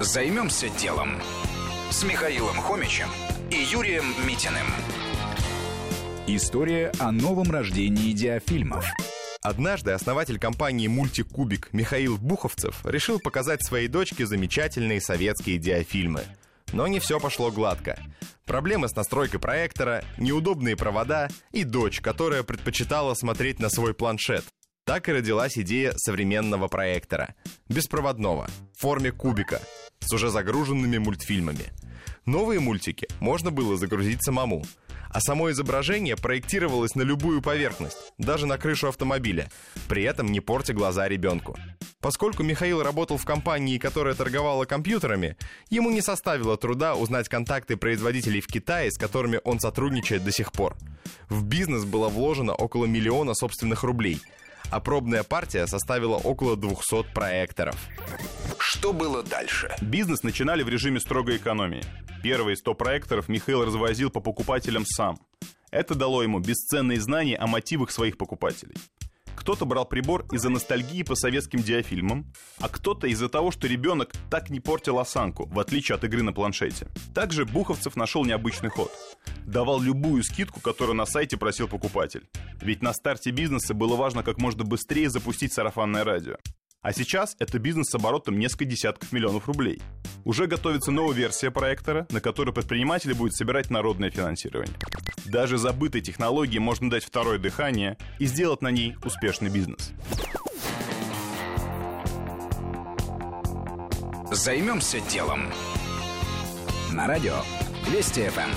Займемся делом с Михаилом Хомичем и Юрием Митиным. История о новом рождении диафильмов. Однажды основатель компании «Мультикубик» Михаил Буховцев решил показать своей дочке замечательные советские диафильмы. Но не все пошло гладко. Проблемы с настройкой проектора, неудобные провода и дочь, которая предпочитала смотреть на свой планшет. Так и родилась идея современного проектора. Беспроводного, в форме кубика, с уже загруженными мультфильмами. Новые мультики можно было загрузить самому, а само изображение проектировалось на любую поверхность, даже на крышу автомобиля, при этом не портя глаза ребенку. Поскольку Михаил работал в компании, которая торговала компьютерами, ему не составило труда узнать контакты производителей в Китае, с которыми он сотрудничает до сих пор. В бизнес было вложено около миллиона собственных рублей – а пробная партия составила около 200 проекторов. Что было дальше? Бизнес начинали в режиме строгой экономии. Первые 100 проекторов Михаил развозил по покупателям сам. Это дало ему бесценные знания о мотивах своих покупателей. Кто-то брал прибор из-за ностальгии по советским диафильмам, а кто-то из-за того, что ребенок так не портил осанку, в отличие от игры на планшете. Также Буховцев нашел необычный ход. Давал любую скидку, которую на сайте просил покупатель. Ведь на старте бизнеса было важно как можно быстрее запустить сарафанное радио. А сейчас это бизнес с оборотом несколько десятков миллионов рублей. Уже готовится новая версия проектора, на которой предприниматели будут собирать народное финансирование. Даже забытой технологии можно дать второе дыхание и сделать на ней успешный бизнес. Займемся делом. На радио Вести ФМ.